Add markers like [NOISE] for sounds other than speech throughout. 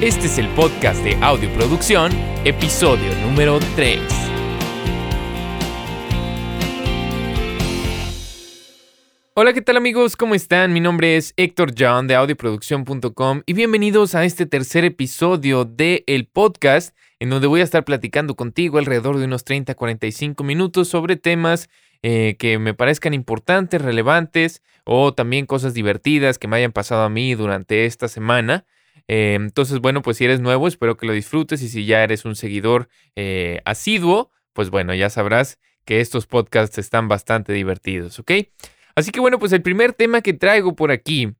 Este es el podcast de Audioproducción, episodio número 3. Hola, ¿qué tal amigos? ¿Cómo están? Mi nombre es Héctor John de audioproducción.com y bienvenidos a este tercer episodio del el podcast en donde voy a estar platicando contigo alrededor de unos 30-45 minutos sobre temas eh, que me parezcan importantes, relevantes o también cosas divertidas que me hayan pasado a mí durante esta semana. Eh, entonces, bueno, pues si eres nuevo, espero que lo disfrutes y si ya eres un seguidor eh, asiduo, pues bueno, ya sabrás que estos podcasts están bastante divertidos, ¿ok? Así que bueno, pues el primer tema que traigo por aquí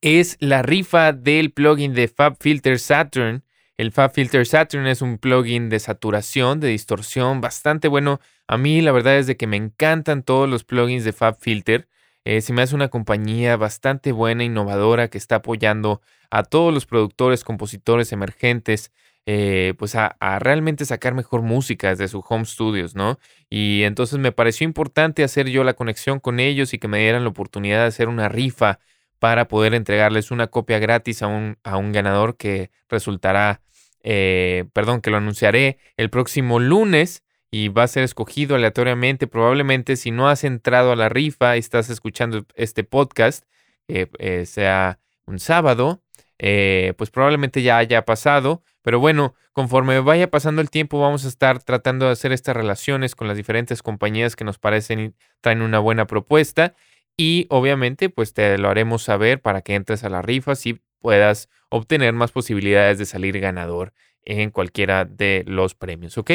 es la rifa del plugin de FabFilter Saturn. El FabFilter Saturn es un plugin de saturación, de distorsión, bastante bueno. A mí la verdad es de que me encantan todos los plugins de FabFilter. Eh, se me hace una compañía bastante buena, innovadora, que está apoyando a todos los productores, compositores emergentes, eh, pues a, realmente sacar mejor música desde su home studios, ¿no? Y entonces me pareció importante hacer yo la conexión con ellos y que me dieran la oportunidad de hacer una rifa para poder entregarles una copia gratis a un, a un ganador que resultará, eh, perdón, que lo anunciaré el próximo lunes y va a ser escogido aleatoriamente. Probablemente si no has entrado a la rifa y estás escuchando este podcast, eh, sea un sábado, eh, pues probablemente ya haya pasado. Pero bueno, conforme vaya pasando el tiempo, vamos a estar tratando de hacer estas relaciones con las diferentes compañías que nos parecen traen una buena propuesta. Y obviamente, pues te lo haremos saber para que entres a la rifa y puedas obtener más posibilidades de salir ganador en cualquiera de los premios, ¿ok?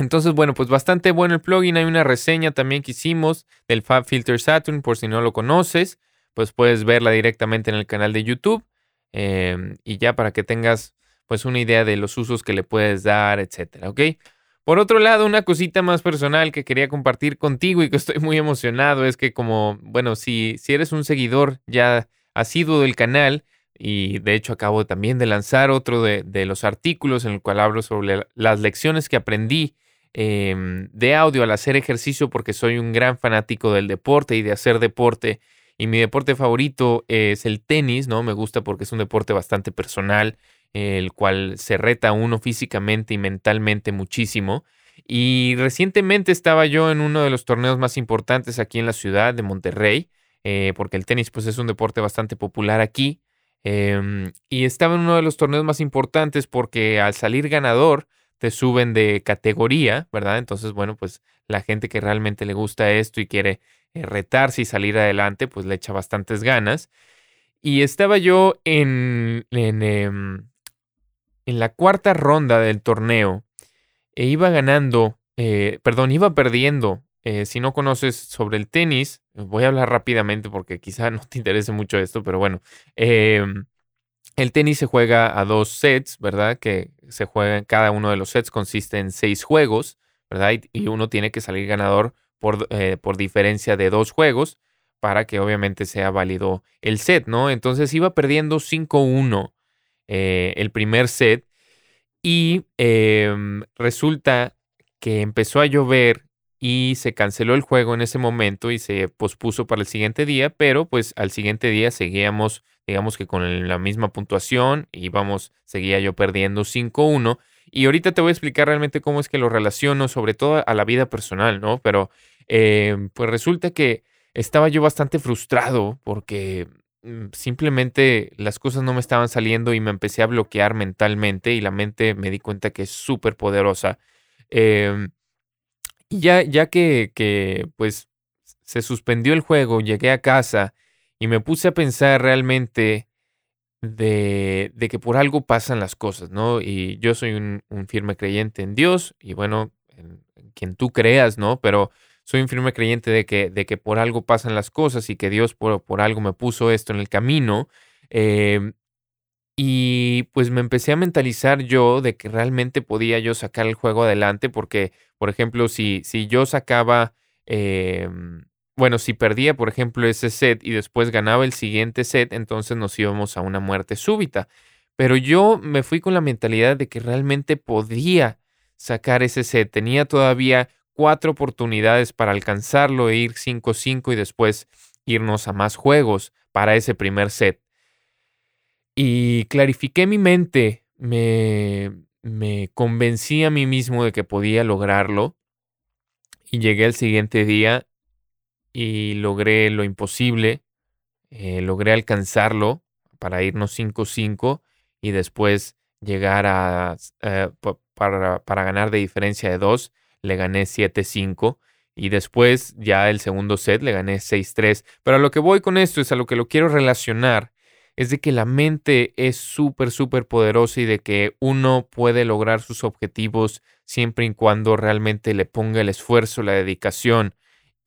Entonces, bueno, pues bastante bueno el plugin. Hay una reseña también que hicimos del FabFilter Saturn, por si no lo conoces, pues puedes verla directamente en el canal de YouTube. Em, y ya para que tengas pues una idea de los usos que le puedes dar, etcétera, ¿ok? Por otro lado, una cosita más personal que quería compartir contigo y que estoy muy emocionado es que como, bueno, si, si eres un seguidor ya asiduo del canal, y de hecho acabo también de lanzar otro de, de los artículos en el cual hablo sobre las lecciones que aprendí Em, de audio al hacer ejercicio porque soy un gran fanático del deporte y de hacer deporte. Y mi deporte favorito es el tenis, ¿no? Me gusta porque es un deporte bastante personal, el cual se reta uno físicamente y mentalmente muchísimo. Y recientemente estaba yo en uno de los torneos más importantes aquí en la ciudad de Monterrey, eh, porque el tenis pues es un deporte bastante popular aquí. Em, y estaba en uno de los torneos más importantes porque al salir ganador, te suben de categoría, ¿verdad? Entonces, bueno, pues la gente que realmente le gusta esto y quiere eh, retarse y salir adelante, pues le echa bastantes ganas. Y estaba yo en, en, em, en la cuarta ronda del torneo e iba ganando, eh, perdón, iba perdiendo. Eh, si no conoces sobre el tenis, voy a hablar rápidamente porque quizá [LAUGHS] no te interese mucho esto, pero bueno, em, el tenis se juega a dos sets, ¿verdad? Que se juega, cada uno de los sets consiste en seis juegos, ¿verdad? Y, uno tiene que salir ganador por, eh, por diferencia de dos juegos para que obviamente sea válido el set, ¿no? Entonces iba perdiendo 5-1 eh, el primer set y em, resulta que empezó a llover y se canceló el juego en ese momento y se pospuso para el siguiente día, pero pues al siguiente día seguíamos, digamos que con la misma puntuación y vamos, seguía yo perdiendo 5-1. Y ahorita te voy a explicar realmente cómo es que lo relaciono, sobre todo a la vida personal, ¿no? Pero eh, pues resulta que estaba yo bastante frustrado porque mm, simplemente las cosas no me estaban saliendo y me empecé a bloquear mentalmente y la mente me di cuenta que es súper poderosa. Eh, y ya, ya que, pues, se suspendió el juego, llegué a casa y me puse a pensar realmente de, de que por algo pasan las cosas, ¿no? Y yo soy un, firme creyente en Dios y bueno, en, quien tú creas, ¿no? Pero soy un firme creyente de que, de que por algo pasan las cosas y que Dios por, por algo me puso esto en el camino. Em, y pues me empecé a mentalizar yo de que realmente podía yo sacar el juego adelante porque, por ejemplo, si, si yo sacaba, em, bueno, si perdía, por ejemplo, ese set y después ganaba el siguiente set, entonces nos íbamos a una muerte súbita. Pero yo me fui con la mentalidad de que realmente podía sacar ese set. Tenía todavía cuatro oportunidades para alcanzarlo e ir 5-5 y después irnos a más juegos para ese primer set. y clarifiqué mi mente, me, me convencí a mí mismo de que podía lograrlo y llegué al siguiente día y logré lo imposible, eh, logré alcanzarlo para irnos 5-5 y después llegar a, eh, para, para, ganar de diferencia de 2, le gané 7-5 y después ya el segundo set le gané 6-3. Pero a lo que voy con esto es a lo que lo quiero relacionar, es de que la mente es súper, súper poderosa y de que uno puede lograr sus objetivos siempre y cuando realmente le ponga el esfuerzo, la dedicación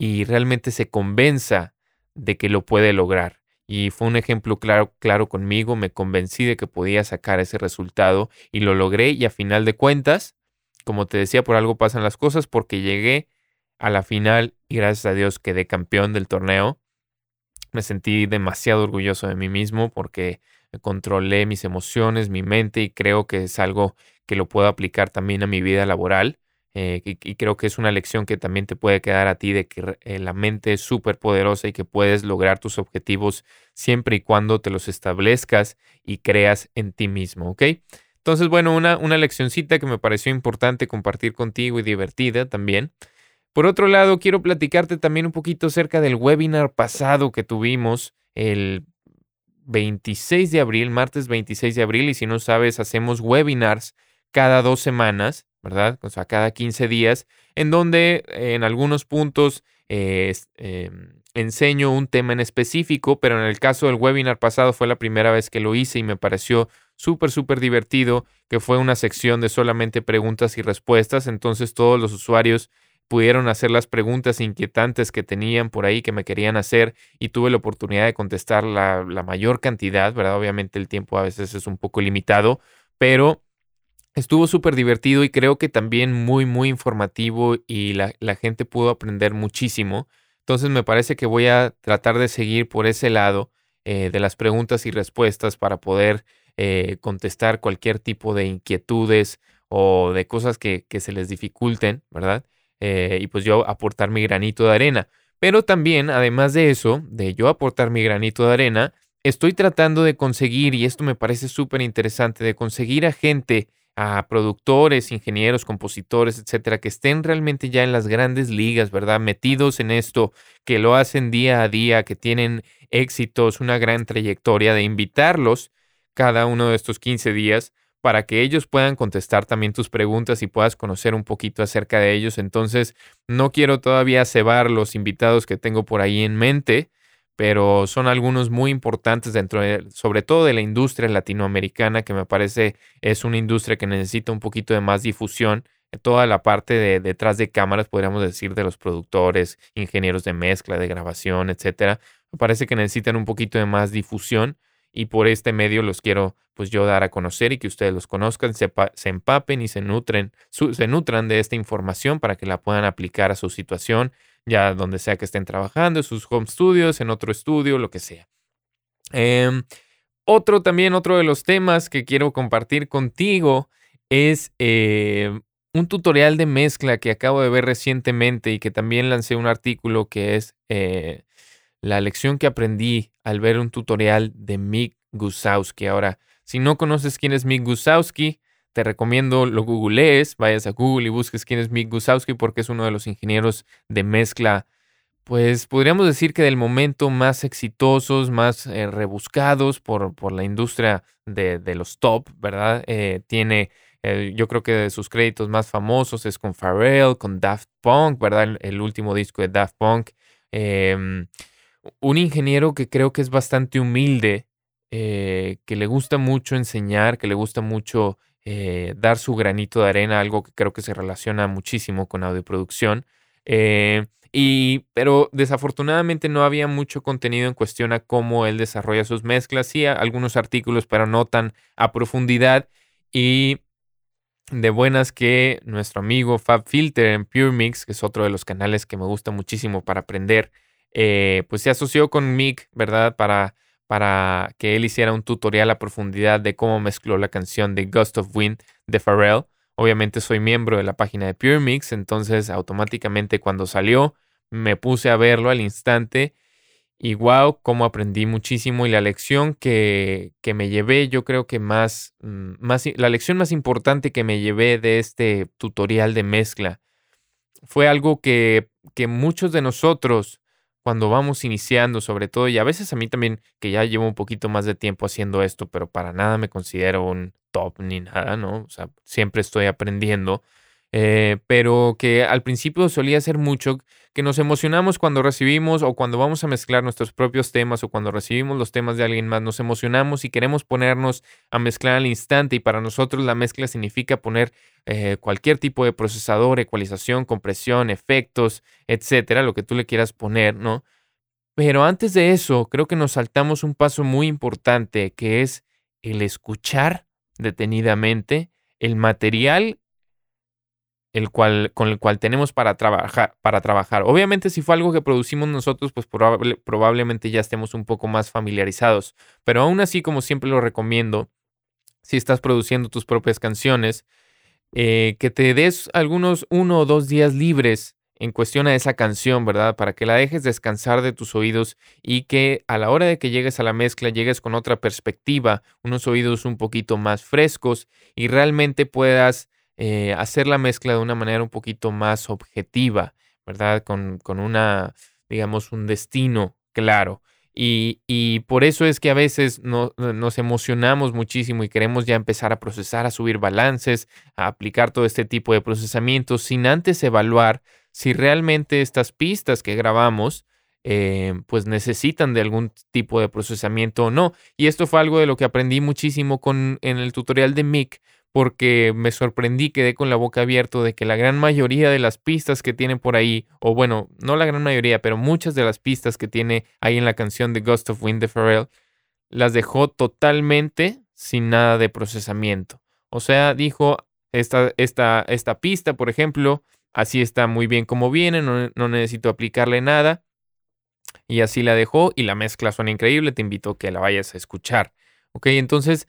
y realmente se convenza de que lo puede lograr. Y fue un ejemplo claro, claro conmigo, me convencí de que podía sacar ese resultado y lo logré y a final de cuentas, como te decía, por algo pasan las cosas porque llegué a la final y gracias a Dios quedé campeón del torneo. Me sentí demasiado orgulloso de mí mismo porque controlé mis emociones, mi mente y creo que es algo que lo puedo aplicar también a mi vida laboral. Eh, y, creo que es una lección que también te puede quedar a ti de que eh, la mente es súper poderosa y que puedes lograr tus objetivos siempre y cuando te los establezcas y creas en ti mismo, ¿ok? Entonces, bueno, una, una leccioncita que me pareció importante compartir contigo y divertida también. Por otro lado, quiero platicarte también un poquito acerca del webinar pasado que tuvimos el 26 de abril, martes 26 de abril, y si no sabes, hacemos webinars cada dos semanas ¿verdad? O sea, cada 15 días, en donde en algunos puntos eh, em, enseño un tema en específico, pero en el caso del webinar pasado fue la primera vez que lo hice y me pareció súper, súper divertido, que fue una sección de solamente preguntas y respuestas, entonces todos los usuarios pudieron hacer las preguntas inquietantes que tenían por ahí que me querían hacer y tuve la oportunidad de contestar la, la mayor cantidad, ¿verdad? Obviamente el tiempo a veces es un poco limitado, pero Estuvo súper divertido y creo que también muy, muy informativo y la, gente pudo aprender muchísimo. Entonces me parece que voy a tratar de seguir por ese lado eh, de las preguntas y respuestas para poder eh, contestar cualquier tipo de inquietudes o de cosas que, se les dificulten, ¿verdad? Eh, y pues yo aportar mi granito de arena. Pero también, además de eso, de yo aportar mi granito de arena, estoy tratando de conseguir, y esto me parece súper interesante, de conseguir a gente a productores, ingenieros, compositores, etcétera, que estén realmente ya en las grandes ligas, ¿verdad? Metidos en esto, que lo hacen día a día, que tienen éxitos, una gran trayectoria, de invitarlos cada uno de estos 15 días para que ellos puedan contestar también tus preguntas y puedas conocer un poquito acerca de ellos. Entonces, no quiero todavía cebar los invitados que tengo por ahí en mente, pero son algunos muy importantes dentro de, sobre todo de la industria latinoamericana, que me parece es una industria que necesita un poquito de más difusión. Toda la parte de detrás de cámaras, podríamos decir, de los productores, ingenieros de mezcla, de grabación, etcétera, me parece que necesitan un poquito de más difusión y por este medio los quiero pues yo dar a conocer y que ustedes los conozcan, se, se empapen y se nutren, se nutran de esta información para que la puedan aplicar a su situación ya donde sea que estén trabajando, en sus home studios, en otro estudio, lo que sea. Em, otro también, otro de los temas que quiero compartir contigo es eh, un tutorial de mezcla que acabo de ver recientemente y que también lancé un artículo que es eh, la lección que aprendí al ver un tutorial de Mick Gusowski. Ahora, si no conoces quién es Mick Gusowski, te recomiendo lo googlees, vayas a Google y busques quién es Mick Gusowski porque es uno de los ingenieros de mezcla, pues podríamos decir que del momento más exitosos, más eh, rebuscados por, por, la industria de, los top, ¿verdad? Eh, tiene, eh, yo creo que de sus créditos más famosos es con Pharrell, con Daft Punk, ¿verdad? El, último disco de Daft Punk. Em, un ingeniero que creo que es bastante humilde, que le gusta mucho enseñar, que le gusta mucho eh, dar su granito de arena, algo que creo que se relaciona muchísimo con audioproducción. Eh, y, pero desafortunadamente no había mucho contenido en cuestión a cómo él desarrolla sus mezclas. Sí, algunos artículos, pero no tan a profundidad. Y de buenas que nuestro amigo Fab Filter en Pure Mix, que es otro de los canales que me gusta muchísimo para aprender, eh, pues se asoció con Mick, ¿verdad? Para para que él hiciera un tutorial a profundidad de cómo mezcló la canción de Gust of Wind de Pharrell. Obviamente soy miembro de la página de Pure Mix, entonces automáticamente cuando salió me puse a verlo al instante Y wow, cómo aprendí muchísimo y la lección que, que me llevé, yo creo que más, mm, más, la lección más importante que me llevé de este tutorial de mezcla fue algo que, que muchos de nosotros cuando vamos iniciando sobre todo, y a veces a mí también, que ya llevo un poquito más de tiempo haciendo esto, pero para nada me considero un top ni nada, ¿no? O sea, siempre estoy aprendiendo. Eh, pero que al principio solía ser mucho que nos emocionamos cuando recibimos o cuando vamos a mezclar nuestros propios temas o cuando recibimos los temas de alguien más, nos emocionamos y queremos ponernos a mezclar al instante y para nosotros la mezcla significa poner eh, cualquier tipo de procesador, ecualización, compresión, efectos, etcétera, lo que tú le quieras poner, ¿no? Pero antes de eso, creo que nos saltamos un paso muy importante que es el escuchar detenidamente el material el cual, con el cual tenemos para trabajar, para trabajar. Obviamente, si fue algo que producimos nosotros, pues probablemente ya estemos un poco más familiarizados. Pero aún así, como siempre lo recomiendo, si estás produciendo tus propias canciones, eh, que te des algunos uno o dos días libres en cuestión a esa canción, ¿verdad? Para que la dejes descansar de tus oídos y que a la hora de que llegues a la mezcla llegues con otra perspectiva, unos oídos un poquito más frescos y realmente puedas eh, hacer la mezcla de una manera un poquito más objetiva, ¿verdad? Con, con una, digamos, un destino claro. Y, y, por eso es que a veces no, nos emocionamos muchísimo y queremos ya empezar a procesar, a subir balances, a aplicar todo este tipo de procesamientos sin antes evaluar si realmente estas pistas que grabamos eh, pues necesitan de algún tipo de procesamiento o no. Y esto fue algo de lo que aprendí muchísimo con, en el tutorial de Mick, porque me sorprendí, quedé con la boca abierta de que la gran mayoría de las pistas que tiene por ahí, o bueno, no la gran mayoría, pero muchas de las pistas que tiene ahí en la canción de Ghost of Wind de Pharrell, las dejó totalmente sin nada de procesamiento. O sea, dijo, esta, esta, esta pista, por ejemplo, así está muy bien como viene, no, no necesito aplicarle nada. Y así la dejó y la mezcla suena increíble, te invito a que la vayas a escuchar. Ok, entonces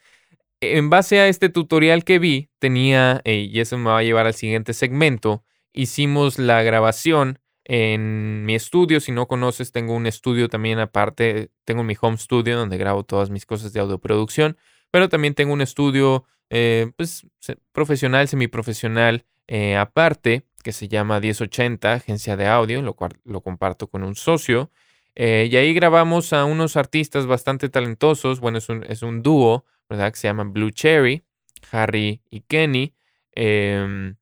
en base a este tutorial que vi, tenía, eh, y eso me va a llevar al siguiente segmento, hicimos la grabación en mi estudio. Si no conoces, tengo un estudio también aparte, tengo mi home studio donde grabo todas mis cosas de audioproducción, pero también tengo un estudio eh, pues, profesional, semiprofesional eh, aparte, que se llama 1080, agencia de audio, lo cual lo comparto con un socio. y ahí grabamos a unos artistas bastante talentosos, bueno, es un, es un dúo ¿verdad? Que se llaman Blue Cherry, Harry y Kenny. Em,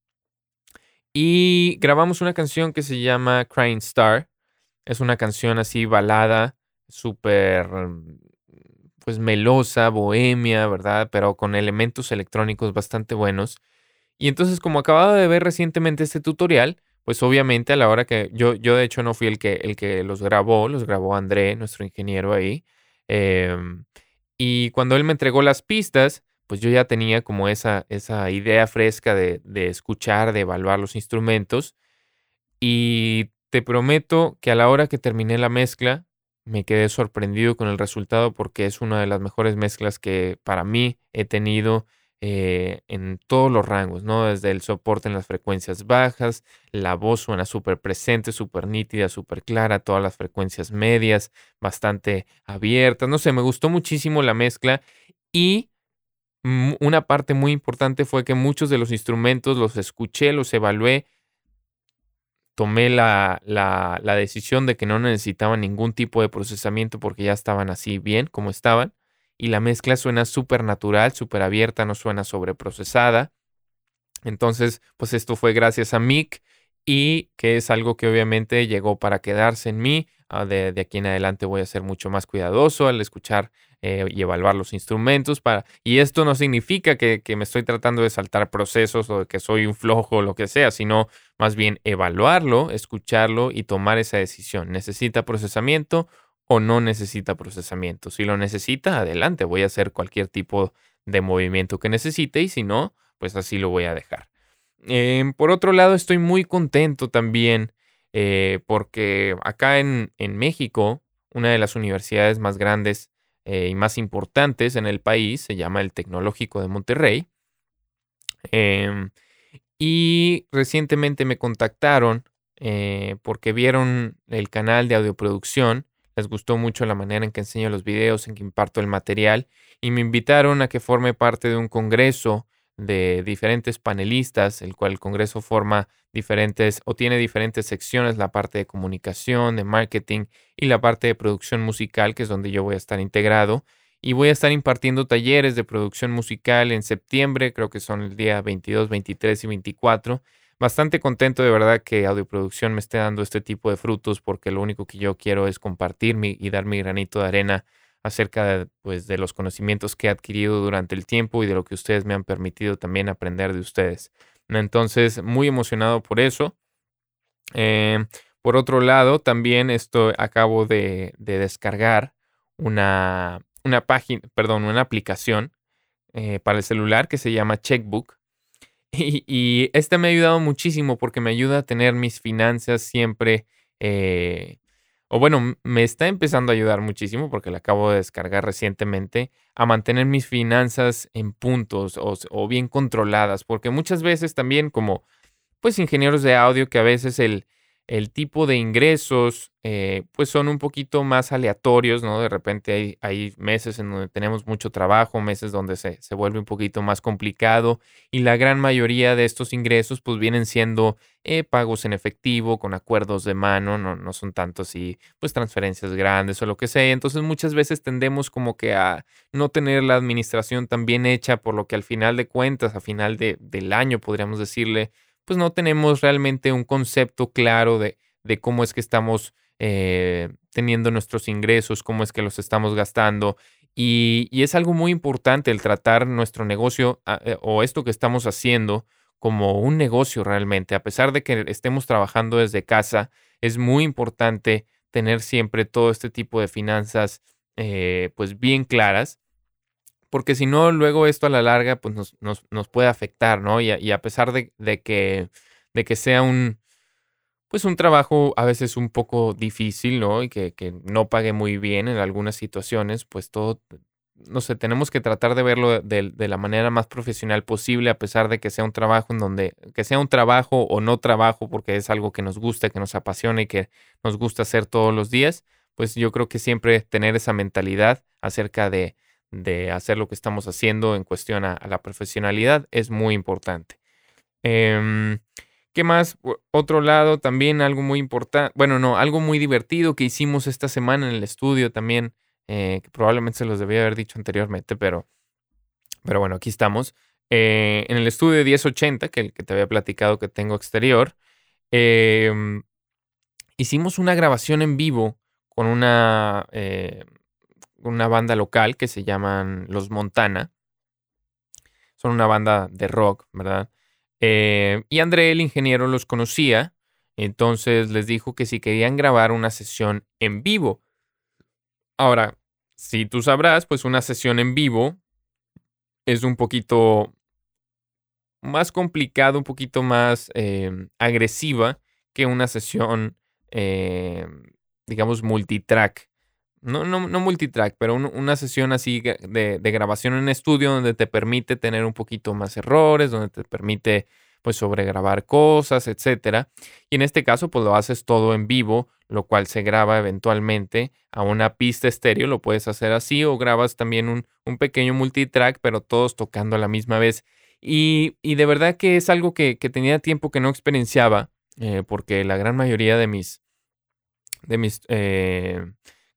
y grabamos una canción que se llama Crying Star. Es una canción así balada, súper, pues melosa, bohemia, ¿verdad? Pero con elementos electrónicos bastante buenos. Y entonces, como acababa de ver recientemente este tutorial, pues obviamente a la hora que yo, yo de hecho no fui el que, el que los grabó, los grabó André, nuestro ingeniero ahí. Eh, y cuando él me entregó las pistas, pues yo ya tenía como esa, esa idea fresca de, de escuchar, de evaluar los instrumentos. Y te prometo que a la hora que terminé la mezcla, me quedé sorprendido con el resultado porque es una de las mejores mezclas que para mí he tenido eh, en todos los rangos, ¿no? Desde el soporte en las frecuencias bajas, la voz suena súper presente, súper nítida, súper clara, todas las frecuencias medias, bastante abiertas, no sé, me gustó muchísimo la mezcla y una parte muy importante fue que muchos de los instrumentos los escuché, los evalué, tomé la, la, la decisión de que no necesitaban ningún tipo de procesamiento porque ya estaban así bien como estaban y la mezcla suena súper natural, súper abierta, no suena sobreprocesada. Entonces, pues esto fue gracias a Mick y que es algo que obviamente llegó para quedarse en mí. Ah, de, aquí en adelante voy a ser mucho más cuidadoso al escuchar eh, y evaluar los instrumentos. Para, y esto no significa que, que, me estoy tratando de saltar procesos o que soy un flojo o lo que sea, sino más bien evaluarlo, escucharlo y tomar esa decisión. ¿Necesita procesamiento o no necesita procesamiento. Si lo necesita, adelante, voy a hacer cualquier tipo de movimiento que necesite y si no, pues así lo voy a dejar. Em, por otro lado, estoy muy contento también eh, porque acá en, México, una de las universidades más grandes eh, y más importantes en el país se llama el Tecnológico de Monterrey. Em, y recientemente me contactaron eh, porque vieron el canal de audioproducción les gustó mucho la manera en que enseño los videos, en que imparto el material y me invitaron a que forme parte de un congreso de diferentes panelistas, el cual el Congreso forma diferentes o tiene diferentes secciones, la parte de comunicación, de marketing y la parte de producción musical, que es donde yo voy a estar integrado. Y voy a estar impartiendo talleres de producción musical en septiembre, creo que son el día 22, 23 y 24. Bastante contento de verdad que Audioproducción me esté dando este tipo de frutos porque lo único que yo quiero es compartir y dar mi granito de arena acerca de, pues, de los conocimientos que he adquirido durante el tiempo y de lo que ustedes me han permitido también aprender de ustedes. Entonces, muy emocionado por eso. Eh, por otro lado, también esto acabo de, descargar una, una, página, perdón, una aplicación eh, para el celular que se llama Checkbook. Y, esta me ha ayudado muchísimo porque me ayuda a tener mis finanzas siempre eh, o bueno, me está empezando a ayudar muchísimo porque la acabo de descargar recientemente, a mantener mis finanzas en puntos o, bien controladas, porque muchas veces también como pues ingenieros de audio que a veces el, el tipo de ingresos eh, pues son un poquito más aleatorios, ¿no? De repente hay, hay meses en donde tenemos mucho trabajo, meses donde se, se, vuelve un poquito más complicado y la gran mayoría de estos ingresos pues vienen siendo eh, pagos en efectivo, con acuerdos de mano, no, no son tantos y pues transferencias grandes o lo que sea. Entonces muchas veces tendemos como que a no tener la administración tan bien hecha, por lo que al final de cuentas, a final de, del año podríamos decirle, pues no tenemos realmente un concepto claro de, de cómo es que estamos eh, teniendo nuestros ingresos, cómo es que los estamos gastando. Y, es algo muy importante el tratar nuestro negocio ah, eh, o esto que estamos haciendo como un negocio realmente. A pesar de que estemos trabajando desde casa, es muy importante tener siempre todo este tipo de finanzas eh, pues bien claras, porque si no, luego esto a la larga pues nos, nos, puede afectar, ¿no? Y a, a pesar de, de, que, de que sea un, pues un trabajo a veces un poco difícil, ¿no? Y que, no pague muy bien en algunas situaciones, pues todo, no sé, tenemos que tratar de verlo de, la manera más profesional posible, a pesar de que sea un trabajo en donde, que sea un trabajo o no trabajo, porque es algo que nos gusta, que nos apasiona y que nos gusta hacer todos los días, pues yo creo que siempre tener esa mentalidad acerca de, hacer lo que estamos haciendo en cuestión a, la profesionalidad es muy importante. Em, ¿Qué más? Otro lado, también algo muy importante, bueno, no, algo muy divertido que hicimos esta semana en el estudio también, eh, que probablemente se los debía haber dicho anteriormente, pero, pero bueno, aquí estamos. Eh, en el estudio 1080, que el que te había platicado que tengo exterior, em, hicimos una grabación en vivo con una, eh, una banda local que se llaman Los Montana. Son una banda de rock, ¿verdad? Eh, y André, el ingeniero, los conocía, entonces les dijo que si querían grabar una sesión en vivo. Ahora, si tú sabrás, pues una sesión en vivo es un poquito más complicado, un poquito más em, agresiva que una sesión, em, digamos, multitrack. No, no, no multitrack, pero una sesión así de, de, grabación en estudio donde te permite tener un poquito más errores, donde te permite pues sobregrabar cosas, etcétera. Y en este caso, pues lo haces todo en vivo, lo cual se graba eventualmente a una pista estéreo, lo puedes hacer así, o grabas también un, un pequeño multitrack, pero todos tocando a la misma vez. Y, y de verdad que es algo que, que tenía tiempo que no experienciaba, eh, porque la gran mayoría de mis, de mis eh,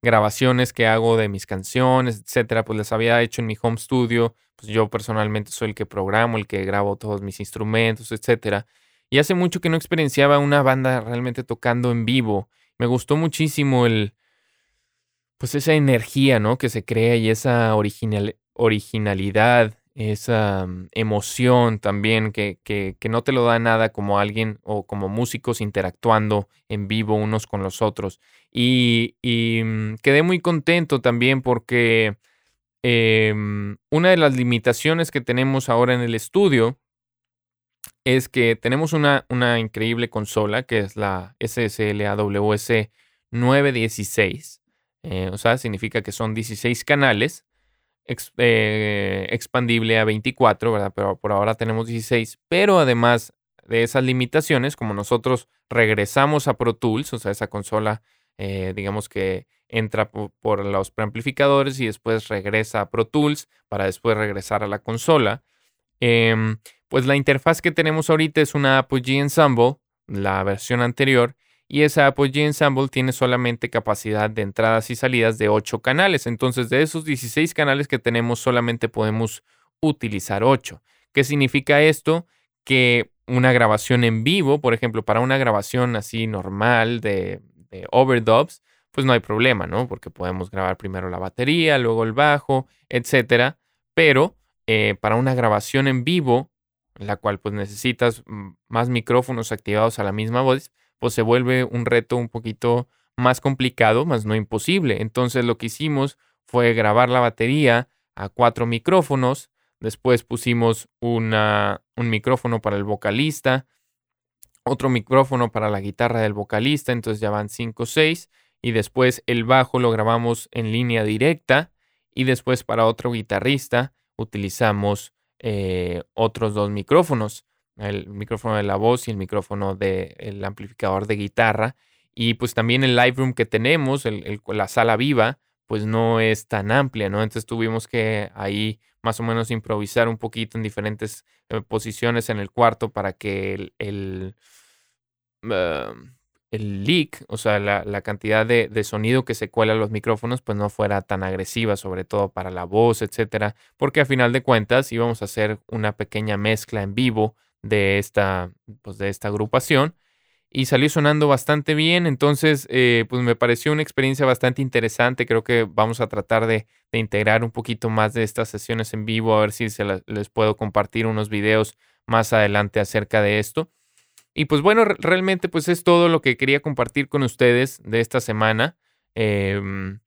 grabaciones que hago de mis canciones, etcétera, pues las había hecho en mi home studio. Pues yo personalmente soy el que programo, el que grabo todos mis instrumentos, etcétera. Y hace mucho que no experienciaba una banda realmente tocando en vivo. Me gustó muchísimo el, pues esa energía, ¿no? Que se crea y esa original, originalidad esa mm, emoción también que, que, que, no te lo da nada como alguien o como músicos interactuando en vivo unos con los otros. Y, mm, quedé muy contento también porque em, una de las limitaciones que tenemos ahora en el estudio es que tenemos una, una increíble consola que es la SSL AWS 916. Eh, o sea, significa que son 16 canales eh, expandible a 24, ¿verdad? Pero por ahora tenemos 16. Pero además de esas limitaciones, como nosotros regresamos a Pro Tools, o sea, esa consola eh, digamos que entra por, los preamplificadores y después regresa a Pro Tools para después regresar a la consola. Em, pues la interfaz que tenemos ahorita es una Apogee Ensemble, la versión anterior, y esa Apogee Ensemble tiene solamente capacidad de entradas y salidas de 8 canales. Entonces, de esos 16 canales que tenemos, solamente podemos utilizar 8. ¿Qué significa esto? Que una grabación en vivo, por ejemplo, para una grabación así normal de, overdubs, pues no hay problema, ¿no? Porque podemos grabar primero la batería, luego el bajo, etcétera. Pero eh, para una grabación en vivo, la cual pues necesitas más micrófonos activados a la misma voz, pues se vuelve un reto un poquito más complicado, más no imposible. Entonces lo que hicimos fue grabar la batería a cuatro micrófonos, después pusimos un micrófono para el vocalista, otro micrófono para la guitarra del vocalista, entonces ya van cinco o seis, y después el bajo lo grabamos en línea directa, y después para otro guitarrista utilizamos eh, otros dos micrófonos, el micrófono de la voz y el micrófono del amplificador de guitarra. Y pues también el live room que tenemos, la sala viva, pues no es tan amplia, ¿no? Entonces tuvimos que ahí más o menos improvisar un poquito en diferentes eh, posiciones en el cuarto para que el, el leak, o sea, la, cantidad de, sonido que se cuela a los micrófonos, pues no fuera tan agresiva, sobre todo para la voz, etcétera, porque a final de cuentas íbamos a hacer una pequeña mezcla en vivo de esta, pues de esta agrupación y salió sonando bastante bien, entonces eh, pues me pareció una experiencia bastante interesante, creo que vamos a tratar de, integrar un poquito más de estas sesiones en vivo, a ver si se les puedo compartir unos videos más adelante acerca de esto. Y pues bueno, realmente pues es todo lo que quería compartir con ustedes de esta semana. Em,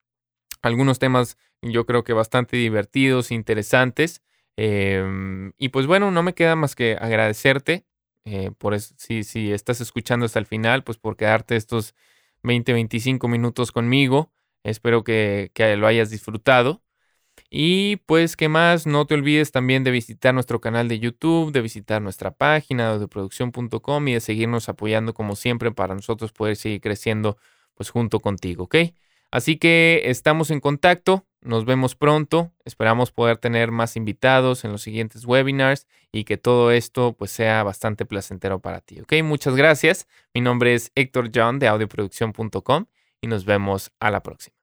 algunos temas yo creo que bastante divertidos, interesantes. Em, y pues bueno, no me queda más que agradecerte eh, por si, si estás escuchando hasta el final, pues por quedarte estos 20, 25 minutos conmigo. Espero que, lo hayas disfrutado. Y pues, ¿qué más? No te olvides también de visitar nuestro canal de YouTube, de visitar nuestra página de producción.com y de seguirnos apoyando como siempre para nosotros poder seguir creciendo pues junto contigo, ¿ok? Así que estamos en contacto, nos vemos pronto, esperamos poder tener más invitados en los siguientes webinars y que todo esto pues sea bastante placentero para ti, ¿ok? Muchas gracias, mi nombre es Héctor John de audioproducción.com y nos vemos a la próxima.